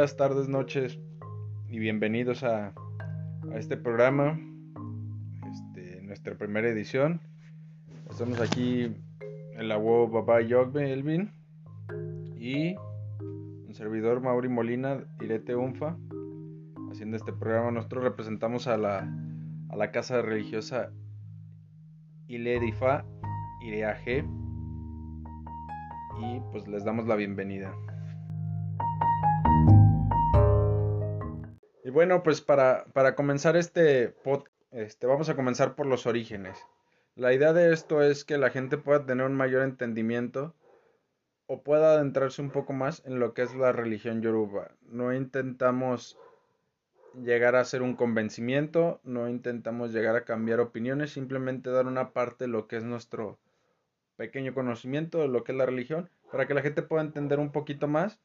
días, tardes, noches y bienvenidos a, este programa, este, nuestra primera edición. Estamos aquí la web Baba Yogbe Elvin y un servidor Mauri Molina, Irete Unfa, haciendo este programa. Nosotros representamos a la, casa religiosa Iledifa Ireaje y pues les damos la bienvenida. Y bueno, pues para, para comenzar este podcast, este, vamos a comenzar por los orígenes. La idea de esto es que la gente pueda tener un mayor entendimiento o pueda adentrarse un poco más en lo que es la religión yoruba. No intentamos llegar a hacer un convencimiento, no intentamos llegar a cambiar opiniones, simplemente dar una parte de lo que es nuestro pequeño conocimiento de lo que es la religión, para que la gente pueda entender un poquito más,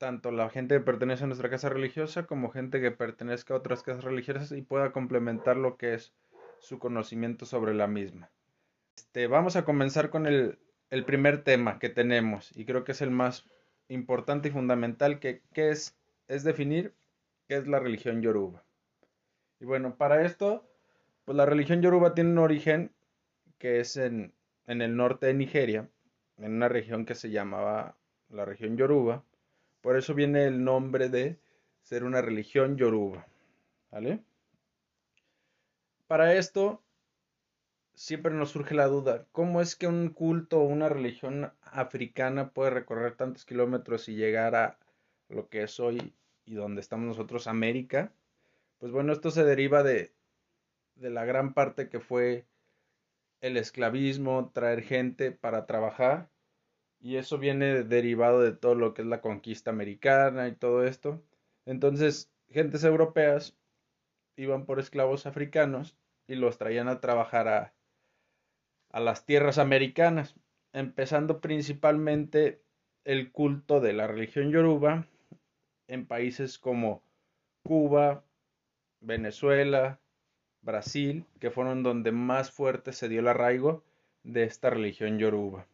tanto la gente que pertenece a nuestra casa religiosa como gente que pertenezca a otras casas religiosas y pueda complementar lo que es su conocimiento sobre la misma. Este, vamos a comenzar con el, el primer tema que tenemos y creo que es el más importante y fundamental que, es, es definir qué es la religión yoruba. Y bueno, para esto, pues la religión yoruba tiene un origen que es en, en el norte de Nigeria, en una región que se llamaba la región yoruba. Por eso viene el nombre de ser una religión yoruba. ¿Vale? Para esto, siempre nos surge la duda, ¿cómo es que un culto o una religión africana puede recorrer tantos kilómetros y llegar a lo que es hoy y donde estamos nosotros, América? Pues bueno, esto se deriva de, de la gran parte que fue el esclavismo, traer gente para trabajar, y eso viene derivado de todo lo que es la conquista americana y todo esto. Entonces, gentes europeas iban por esclavos africanos y los traían a trabajar a, a las tierras americanas, empezando principalmente el culto de la religión yoruba en países como Cuba, Venezuela, Brasil, que fueron donde más fuerte se dio el arraigo de esta religión yoruba.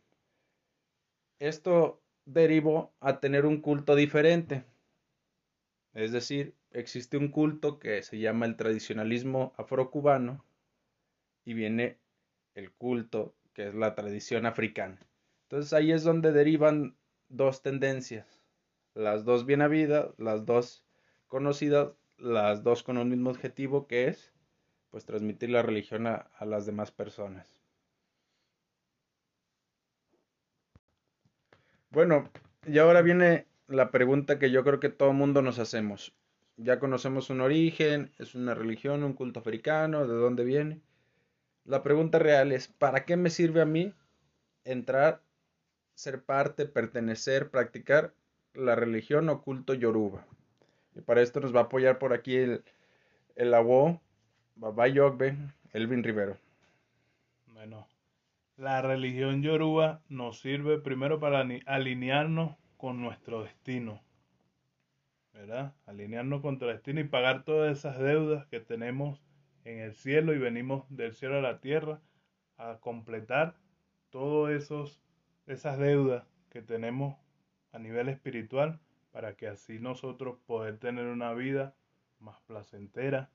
Esto derivó a tener un culto diferente. Es decir, existe un culto que se llama el tradicionalismo afrocubano y viene el culto que es la tradición africana. Entonces ahí es donde derivan dos tendencias, las dos bien habidas, las dos conocidas, las dos con un mismo objetivo que es pues transmitir la religión a, a las demás personas. Bueno, y ahora viene la pregunta que yo creo que todo mundo nos hacemos. Ya conocemos un origen, es una religión, un culto africano, de dónde viene. La pregunta real es, ¿para qué me sirve a mí entrar, ser parte, pertenecer, practicar la religión o culto yoruba? Y para esto nos va a apoyar por aquí el, el Abo, Baba Yogbe, Elvin Rivero. Bueno, la religión yoruba nos sirve primero para alinearnos con nuestro destino, ¿verdad? Alinearnos con nuestro destino y pagar todas esas deudas que tenemos en el cielo y venimos del cielo a la tierra a completar todas esas deudas que tenemos a nivel espiritual para que así nosotros poder tener una vida más placentera,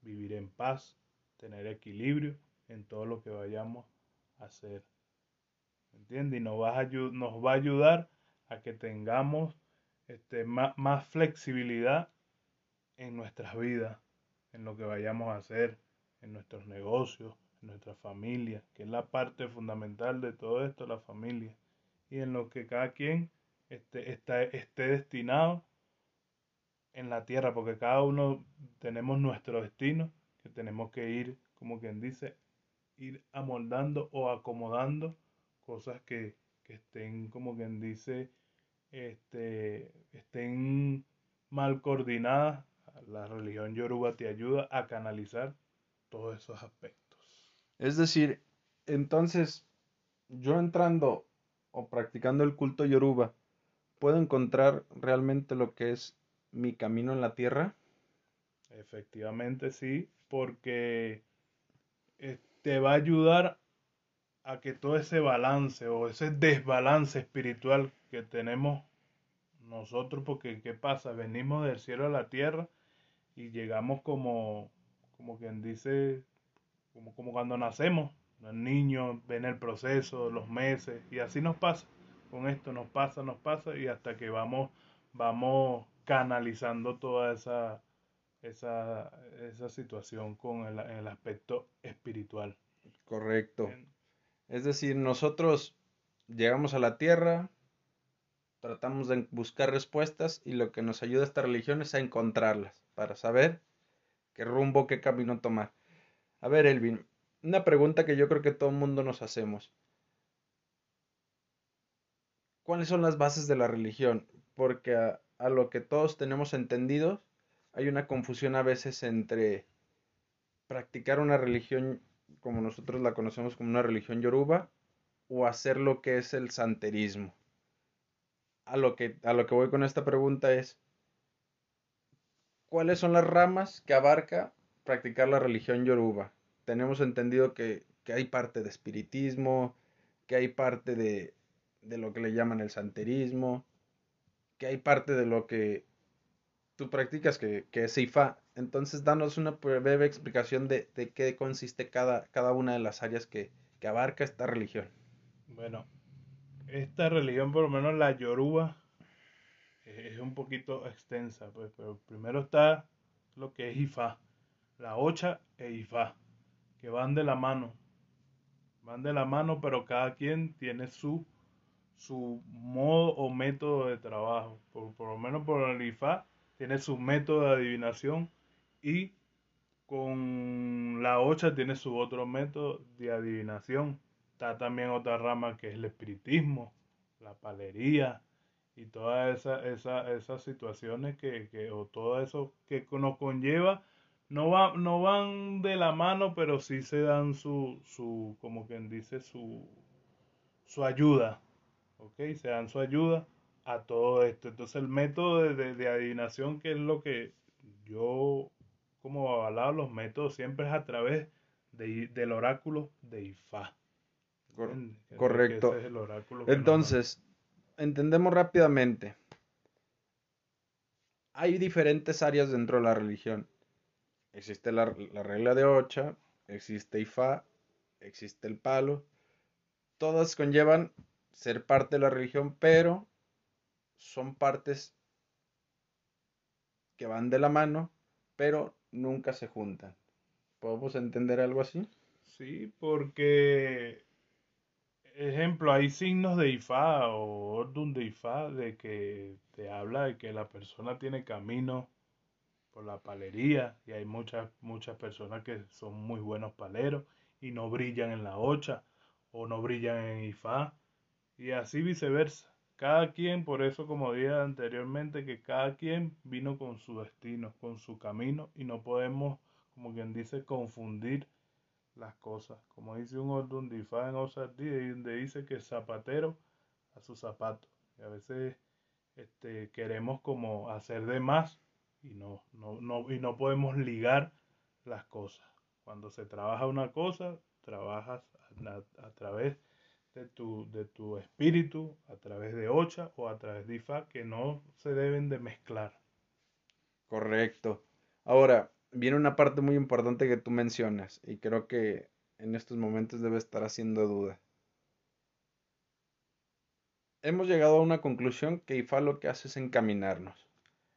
vivir en paz, tener equilibrio en todo lo que vayamos hacer. ¿Entiendes? Y nos va, a, nos va a ayudar a que tengamos este, más, flexibilidad en nuestras vidas, en lo que vayamos a hacer, en nuestros negocios, en nuestra familia, que es la parte fundamental de todo esto, la familia, y en lo que cada quien esté, está, esté destinado en la tierra, porque cada uno tenemos nuestro destino, que tenemos que ir, como quien dice, ir amoldando o acomodando cosas que, que estén, como quien dice, este, estén mal coordinadas. La religión yoruba te ayuda a canalizar todos esos aspectos. Es decir, entonces, yo entrando o practicando el culto yoruba, ¿puedo encontrar realmente lo que es mi camino en la tierra? Efectivamente sí, porque te va a ayudar a que todo ese balance o ese desbalance espiritual que tenemos nosotros, porque ¿qué pasa? Venimos del cielo a la tierra y llegamos como, como quien dice, como, como cuando nacemos, los niños ven el proceso, los meses, y así nos pasa. Con esto nos pasa, nos pasa, y hasta que vamos, vamos canalizando toda esa, esa, esa situación con el, el aspecto espiritual. Correcto. Es decir, nosotros llegamos a la tierra, tratamos de buscar respuestas y lo que nos ayuda esta religión es a encontrarlas para saber qué rumbo, qué camino tomar. A ver, Elvin, una pregunta que yo creo que todo el mundo nos hacemos. ¿Cuáles son las bases de la religión? Porque a, a lo que todos tenemos entendido, hay una confusión a veces entre practicar una religión como nosotros la conocemos como una religión yoruba o hacer lo que es el santerismo. A lo que, a lo que voy con esta pregunta es, ¿cuáles son las ramas que abarca practicar la religión yoruba? Tenemos entendido que, que hay parte de espiritismo, que hay parte de, de lo que le llaman el santerismo, que hay parte de lo que tú practicas, que, que es Ifa. Entonces, danos una breve explicación de, de qué consiste cada, cada, una de las áreas que, que, abarca esta religión. Bueno, esta religión, por lo menos la Yoruba, es un poquito extensa, pues, pero primero está lo que es Ifa, la Ocha e Ifa, que van de la mano. Van de la mano, pero cada quien tiene su su modo o método de trabajo. Por, por lo menos por el IFA tiene su método de adivinación y con la OCHA tiene su otro método de adivinación. Está también otra rama que es el espiritismo, la palería y todas esas esa, esas situaciones que, que, o todo eso que nos conlleva no, va, no van de la mano, pero sí se dan su, su como quien dice, su, su ayuda ¿ok? Se dan su ayuda a todo esto. Entonces el método de, de, adivinación, que es lo que yo como avalado los métodos siempre es a través de, del oráculo de Ifá. Correcto. Es Entonces, entendemos rápidamente. Hay diferentes áreas dentro de la religión. Existe la, la regla de Ocha, existe Ifá, existe el palo. Todas conllevan ser parte de la religión, pero son partes que van de la mano, pero nunca se juntan. ¿Podemos entender algo así? Sí, porque, ejemplo, hay signos de Ifá o orden de Ifá de que te habla de que la persona tiene camino por la palería y hay muchas, muchas personas que son muy buenos paleros y no brillan en la ocha o no brillan en Ifá y así viceversa. Cada quien, por eso como dije anteriormente, que cada quien vino con su destino, con su camino y no podemos, como quien dice, confundir las cosas. Como dice un ordundifá en Osardí, donde dice que zapatero a su zapato. Y a veces este, queremos como hacer de más y no, no, no, y no podemos ligar las cosas. Cuando se trabaja una cosa, trabajas a, a través de tu, de tu espíritu a través de Ocha o a través de Ifa que no se deben de mezclar. Correcto. Ahora, viene una parte muy importante que tú mencionas y creo que en estos momentos debe estar haciendo duda. Hemos llegado a una conclusión que Ifa lo que hace es encaminarnos,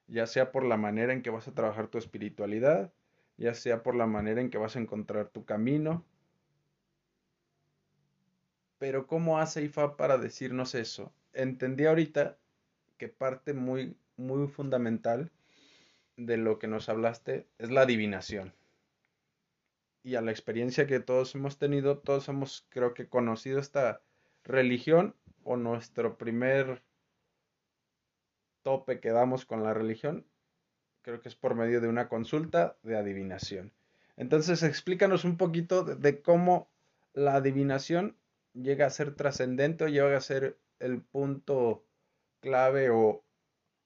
ya sea por la manera en que vas a trabajar tu espiritualidad, ya sea por la manera en que vas a encontrar tu camino, pero ¿cómo hace IFA para decirnos eso? Entendí ahorita que parte muy, muy fundamental de lo que nos hablaste es la adivinación. Y a la experiencia que todos hemos tenido, todos hemos, creo que, conocido esta religión o nuestro primer tope que damos con la religión, creo que es por medio de una consulta de adivinación. Entonces, explícanos un poquito de cómo la adivinación llega a ser trascendente o llega a ser el punto clave o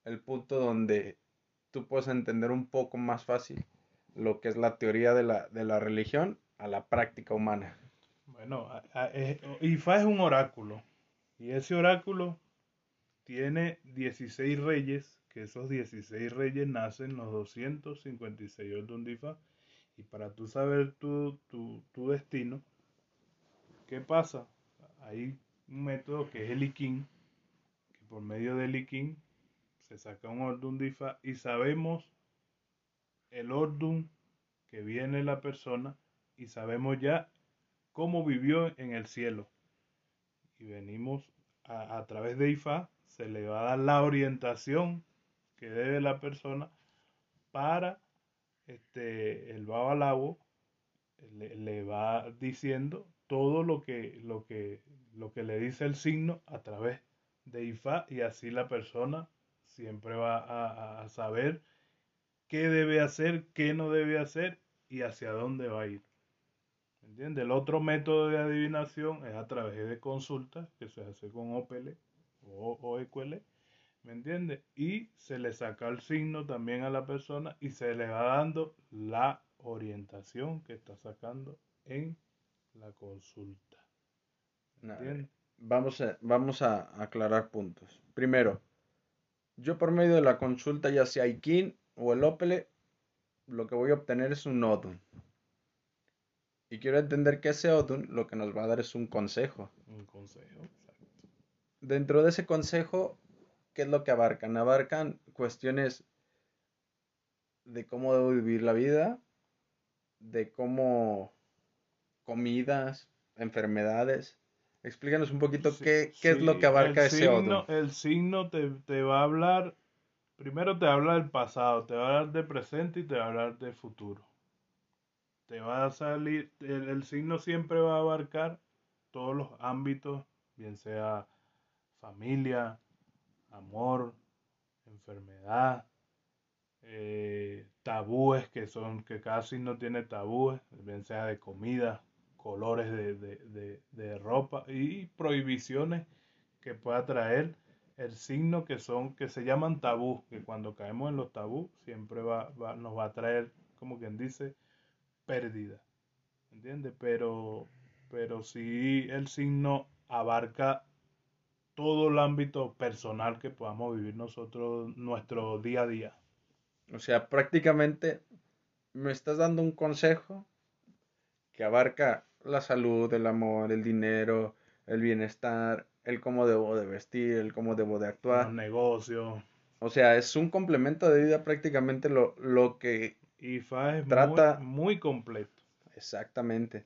el punto donde tú puedes entender un poco más fácil lo que es la teoría de la, de la religión a la práctica humana. Bueno, IFA es un oráculo y ese oráculo tiene 16 reyes, que esos 16 reyes nacen los 256 Ordundifa. Y para tú saber tu, tu, destino, ¿qué pasa? Hay un método que es el Ikin, que por medio del Ikin se saca un Ordundifa y sabemos el Ordun que viene la persona y sabemos ya cómo vivió en el cielo. Y venimos a, través de IFA, se le va a dar la orientación que debe la persona para este, el babalabo le, le, va diciendo todo lo que, lo, que, lo que le dice el signo a través de IFA y así la persona siempre va a, a saber qué debe hacer, qué no debe hacer y hacia dónde va a ir. ¿Entiendes? El otro método de adivinación es a través de consultas que se hace con OPL o OEQL. ¿Me entiendes? Y se le saca el signo también a la persona y se le va dando la orientación que está sacando en la consulta. Vamos, a, vamos a aclarar puntos. Primero, yo por medio de la consulta, ya sea IKIN o el OPL, lo que voy a obtener es un nodum. Y quiero entender que ese Odun lo que nos va a dar es un consejo. Un consejo, exacto. Dentro de ese consejo, ¿qué es lo que abarcan? Abarcan cuestiones de cómo debo vivir la vida, de cómo comidas, enfermedades. Explícanos un poquito qué, es lo que abarca ese signo, El signo te, te va a hablar, primero te habla del pasado, te va a hablar del presente y te va a hablar del futuro. Te va a salir, el, signo siempre va a abarcar todos los ámbitos, bien sea familia, amor, enfermedad, eh, tabúes que son, que cada signo tiene tabúes, bien sea de comida, colores de, de, ropa y prohibiciones que pueda traer el signo que son, que se llaman tabú, que cuando caemos en los tabú siempre va, va, nos va a traer, como quien dice, pérdida, ¿entiendes? Pero, pero sí el signo abarca todo el ámbito personal que podamos vivir nosotros, nuestro día a día. O sea, prácticamente me estás dando un consejo que abarca la salud, el amor, el dinero, el bienestar, el cómo debo de vestir, el cómo debo de actuar. Los negocios. O sea, es un complemento de vida prácticamente lo, lo que IFA es Trata... muy, completo. Exactamente.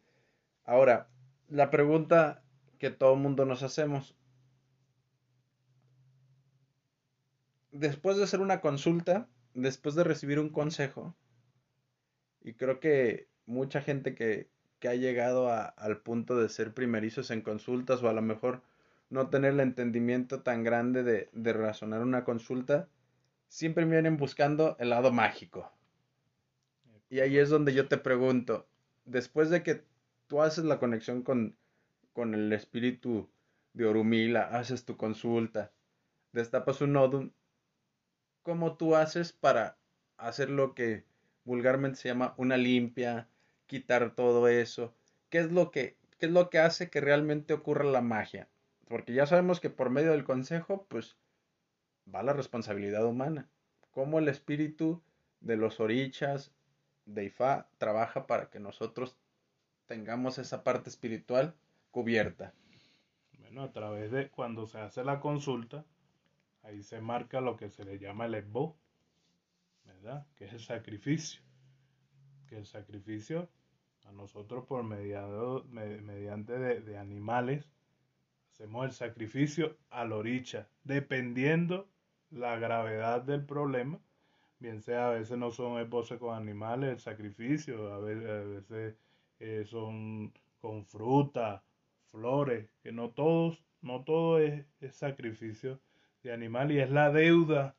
Ahora, la pregunta que todo el mundo nos hacemos. Después de hacer una consulta, después de recibir un consejo, y creo que mucha gente que, que ha llegado al punto de ser primerizos en consultas o a lo mejor no tener el entendimiento tan grande de, razonar una consulta, siempre vienen buscando el lado mágico. Y ahí es donde yo te pregunto, después de que tú haces la conexión con, con el espíritu de Orumila, haces tu consulta, destapas un nodo, ¿cómo tú haces para hacer lo que vulgarmente se llama una limpia, quitar todo eso? ¿Qué es lo que, qué es lo que hace que realmente ocurra la magia? Porque ya sabemos que por medio del consejo, pues va la responsabilidad humana. ¿Cómo el espíritu de los orichas, de Ifá trabaja para que nosotros tengamos esa parte espiritual cubierta. Bueno, a través de cuando se hace la consulta, ahí se marca lo que se le llama el esbo, ¿verdad? Que es el sacrificio. Que el sacrificio a nosotros por mediado, mediante de, de, animales, hacemos el sacrificio al oricha, dependiendo la gravedad del problema. Bien sea a veces no son esposos con animales, el sacrificio, a veces, eh, son con fruta, flores, que no todos, no todo es, sacrificio de animal y es la deuda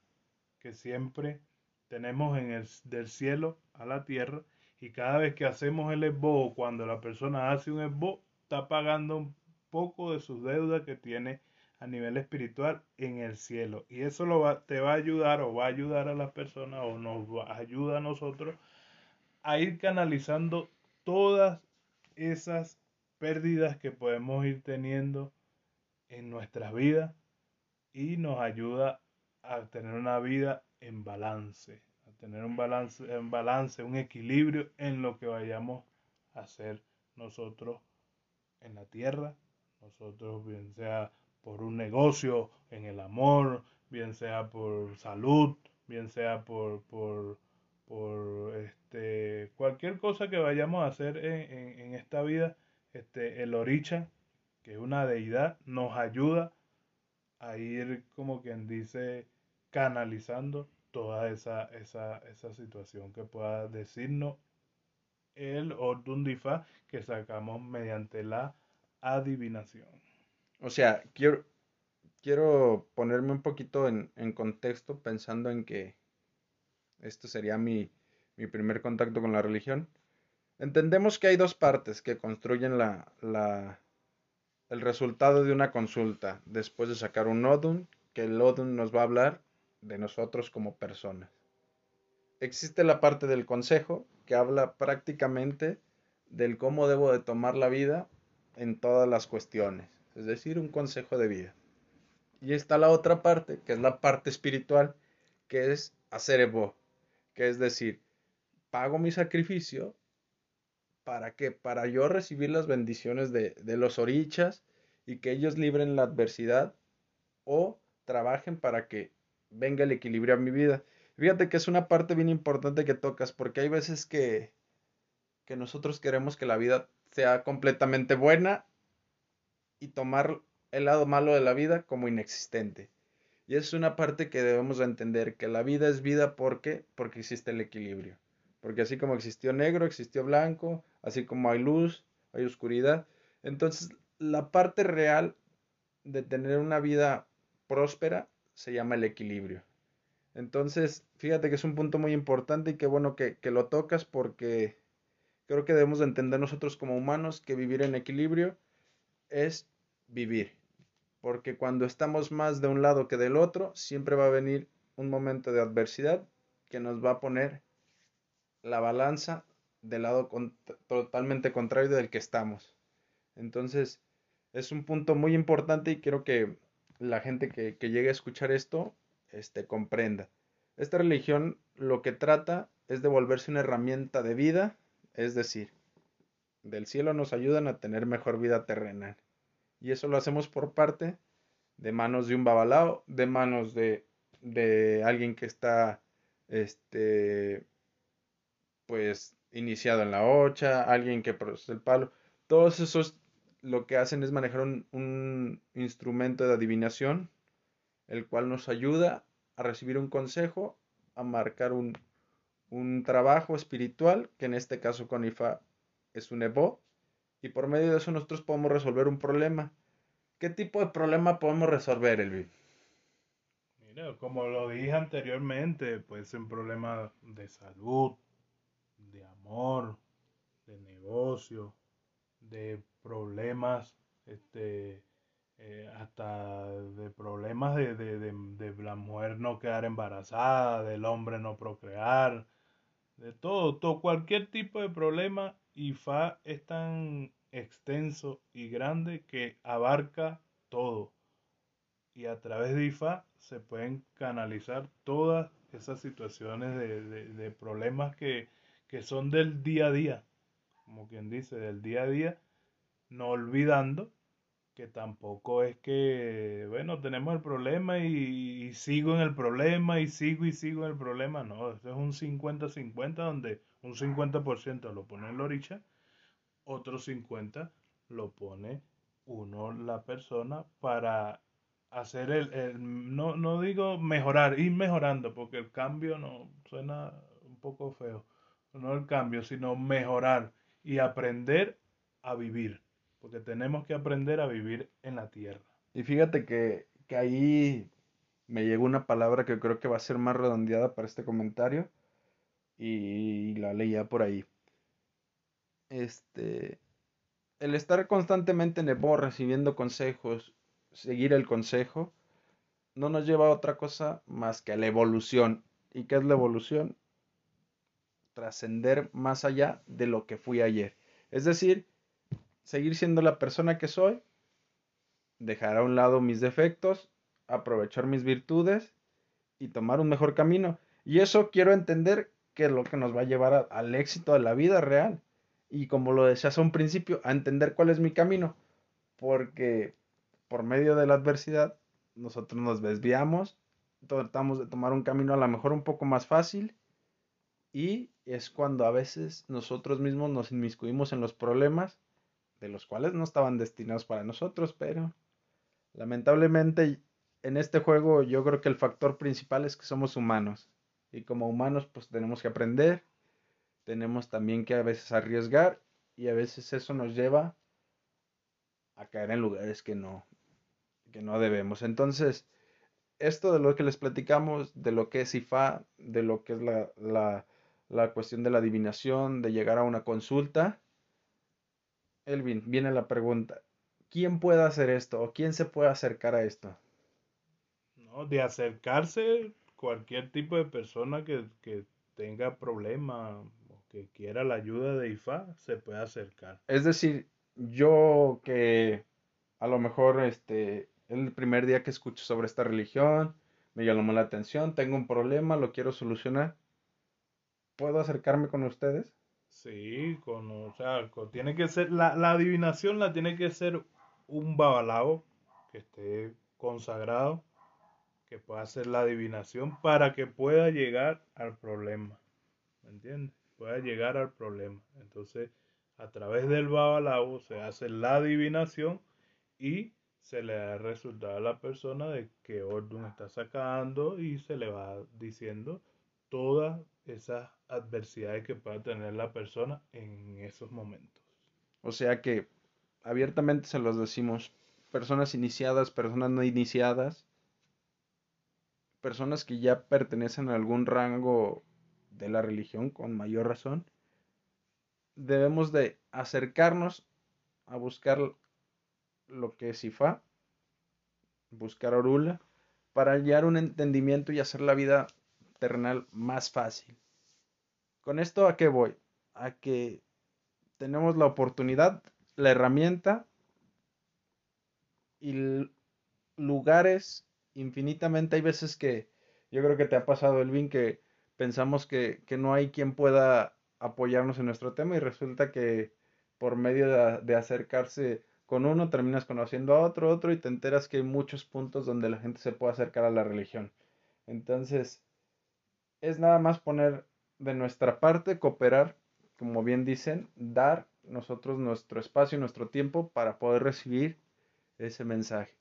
que siempre tenemos en el, del cielo a la tierra y cada vez que hacemos el esbo, cuando la persona hace un esbo, está pagando un poco de sus deudas que tiene a nivel espiritual en el cielo. Y eso lo va, te va a ayudar o va a ayudar a las personas o nos ayuda a nosotros a ir canalizando todas esas pérdidas que podemos ir teniendo en nuestras vidas y nos ayuda a tener una vida en balance, tener un balance, en balance, un equilibrio en lo que vayamos a hacer nosotros en la tierra, nosotros bien sea por un negocio, en el amor, bien sea por salud, bien sea por, por, por este, cualquier cosa que vayamos a hacer en, en, esta vida, este, el oricha, que es una deidad, nos ayuda a ir, como quien dice, canalizando toda esa, esa, esa situación que pueda decirnos el Ordundifa que sacamos mediante la adivinación. O sea, quiero, quiero ponerme un poquito en, contexto pensando en que esto sería mi, mi, primer contacto con la religión. Entendemos que hay dos partes que construyen la, la, el resultado de una consulta después de sacar un Odun, que el Odun nos va a hablar de nosotros como personas. Existe la parte del consejo que habla prácticamente del cómo debo de tomar la vida en todas las cuestiones, es decir, un consejo de vida. Y está la otra parte, que es la parte espiritual, que es hacer evo, que es decir, pago mi sacrificio para que para yo recibir las bendiciones de, de los orichas y que ellos libren la adversidad o trabajen para que venga el equilibrio a mi vida. Fíjate que es una parte bien importante que tocas, porque hay veces que, que nosotros queremos que la vida sea completamente buena y tomar el lado malo de la vida como inexistente. Y es una parte que debemos entender, que la vida es vida porque, porque existe el equilibrio. Porque así como existió negro, existió blanco, así como hay luz, hay oscuridad. Entonces, la parte real de tener una vida próspera se llama el equilibrio. Entonces, fíjate que es un punto muy importante y qué bueno que, lo tocas porque creo que debemos de entender nosotros como humanos que vivir en equilibrio es vivir. Porque cuando estamos más de un lado que del otro, siempre va a venir un momento de adversidad que nos va a poner la balanza del lado totalmente contrario del que estamos. Entonces, es un punto muy importante y quiero que la gente que, llegue a escuchar esto este, comprenda. Esta religión lo que trata es de volverse una herramienta de vida, es decir, del cielo nos ayudan a tener mejor vida terrenal. Y eso lo hacemos por parte de manos de un babalao, de manos de, de alguien que está, este, pues, iniciado en la ocha, alguien que produce el palo. Todos esos lo que hacen es manejar un, instrumento de adivinación, el cual nos ayuda a recibir un consejo, a marcar un, trabajo espiritual, que en este caso con IFA es un Evo, y por medio de eso nosotros podemos resolver un problema. ¿Qué tipo de problema podemos resolver, Elvi? Mira, como lo dije anteriormente, puede ser un problema de salud, de amor, de negocio, de problemas, este, eh, hasta de problemas de, de, de, la mujer no quedar embarazada, del hombre no procrear, de todo, todo, cualquier tipo de problema, IFA es tan extenso y grande que abarca todo. Y a través de IFA se pueden canalizar todas esas situaciones de, de problemas que, que son del día a día, como quien dice, del día a día no olvidando que tampoco es que, bueno, tenemos el problema y, sigo en el problema y sigo y sigo en el problema. No, esto es un 50-50 donde un 50% lo pone el oricha, otro 50% lo pone uno, la persona, para hacer el, el no, no digo mejorar, ir mejorando, porque el cambio no suena un poco feo. No el cambio, sino mejorar y aprender a vivir porque tenemos que aprender a vivir en la tierra. Y fíjate que, que ahí me llegó una palabra que creo que va a ser más redondeada para este comentario y la leía por ahí. Este, el estar constantemente en el recibiendo consejos, seguir el consejo, no nos lleva a otra cosa más que a la evolución. ¿Y qué es la evolución? Trascender más allá de lo que fui ayer. Es decir, seguir siendo la persona que soy, dejar a un lado mis defectos, aprovechar mis virtudes y tomar un mejor camino. Y eso quiero entender que es lo que nos va a llevar al éxito de la vida real. Y como lo decías a un principio, a entender cuál es mi camino. Porque por medio de la adversidad nosotros nos desviamos, tratamos de tomar un camino a lo mejor un poco más fácil y es cuando a veces nosotros mismos nos inmiscuimos en los problemas de los cuales no estaban destinados para nosotros, pero lamentablemente en este juego yo creo que el factor principal es que somos humanos y como humanos pues tenemos que aprender, tenemos también que a veces arriesgar y a veces eso nos lleva a caer en lugares que no que no debemos. Entonces, esto de lo que les platicamos, de lo que es IFA, de lo que es la, la, la cuestión de la adivinación, de llegar a una consulta, Elvin, viene la pregunta, ¿quién puede hacer esto o quién se puede acercar a esto? No, de acercarse cualquier tipo de persona que, que tenga problema o que quiera la ayuda de IFA, se puede acercar. Es decir, yo que a lo mejor este el primer día que escucho sobre esta religión, me llamó la atención, tengo un problema, lo quiero solucionar. ¿Puedo acercarme con ustedes? Sí, con, o sea, tiene que ser, la, la adivinación la tiene que ser un babalao que esté consagrado, que pueda hacer la adivinación para que pueda llegar al problema. ¿Me entiendes? Pueda llegar al problema. Entonces, a través del babalao se hace la adivinación y se le da el resultado a la persona de qué orden está sacando y se le va diciendo todas esas adversidades que pueda tener la persona en esos momentos. O sea que abiertamente se los decimos, personas iniciadas, personas no iniciadas, personas que ya pertenecen a algún rango de la religión con mayor razón, debemos de acercarnos a buscar lo que es IFA, buscar Orula, para hallar un entendimiento y hacer la vida terrenal más fácil. ¿Con esto a qué voy? A que tenemos la oportunidad, la herramienta y lugares infinitamente. Hay veces que yo creo que te ha pasado, Elvin, que pensamos que, que no hay quien pueda apoyarnos en nuestro tema y resulta que por medio de, de acercarse con uno terminas conociendo a otro, otro y te enteras que hay muchos puntos donde la gente se puede acercar a la religión. Entonces, es nada más poner de nuestra parte, cooperar, como bien dicen, dar nosotros nuestro espacio y nuestro tiempo para poder recibir ese mensaje.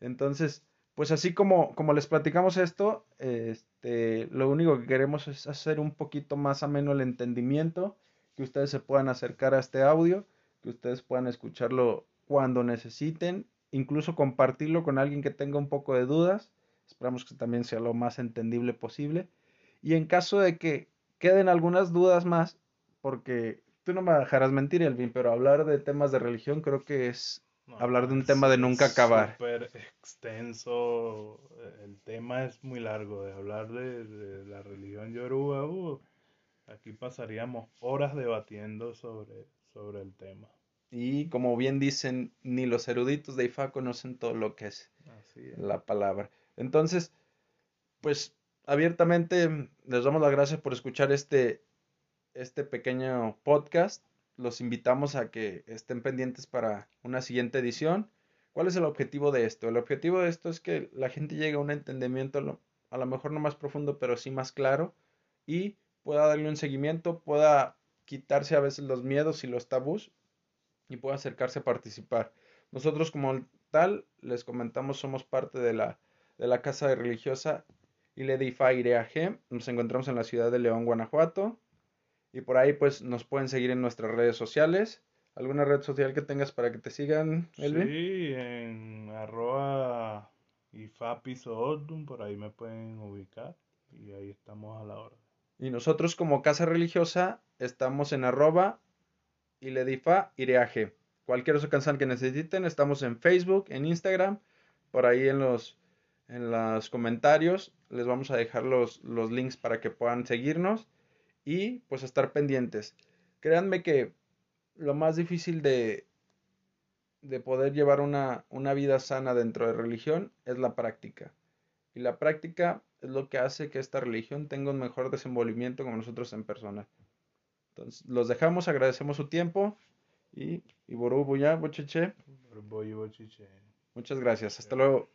Entonces, pues así como, como les platicamos esto, este, lo único que queremos es hacer un poquito más ameno el entendimiento, que ustedes se puedan acercar a este audio, que ustedes puedan escucharlo cuando necesiten, incluso compartirlo con alguien que tenga un poco de dudas. Esperamos que también sea lo más entendible posible. Y en caso de que queden algunas dudas más, porque tú no me dejarás mentir, Elvin, pero hablar de temas de religión creo que es hablar de un tema de nunca acabar. Súper extenso, el tema es muy largo, de hablar de, la religión yoruba, uh, aquí pasaríamos horas debatiendo sobre, sobre el tema. Y como bien dicen, ni los eruditos de IFA conocen todo lo que es, la palabra. Entonces, pues abiertamente les damos las gracias por escuchar este, este pequeño podcast. Los invitamos a que estén pendientes para una siguiente edición. ¿Cuál es el objetivo de esto? El objetivo de esto es que la gente llegue a un entendimiento a lo mejor no más profundo, pero sí más claro y pueda darle un seguimiento, pueda quitarse a veces los miedos y los tabús y pueda acercarse a participar. Nosotros como tal, les comentamos, somos parte de la, de la Casa Religiosa Iledifa G. Nos encontramos en la ciudad de León, Guanajuato. Y por ahí pues nos pueden seguir en nuestras redes sociales. ¿Alguna red social que tengas para que te sigan, Elvin? Sí, en arroba por ahí me pueden ubicar y ahí estamos a la hora. Y nosotros como Casa Religiosa estamos en arroba y Ledifa Ireaje. Cualquier canción que necesiten, estamos en Facebook, en Instagram, por ahí en los, en los comentarios les vamos a dejar los, los links para que puedan seguirnos y pues estar pendientes. Créanme que lo más difícil de, de poder llevar una, una vida sana dentro de religión es la práctica. Y la práctica es lo que hace que esta religión tenga un mejor desenvolvimiento con nosotros en persona. Entonces, los dejamos, agradecemos su tiempo y, y. Boy, bochiche. Muchas gracias. Hasta luego.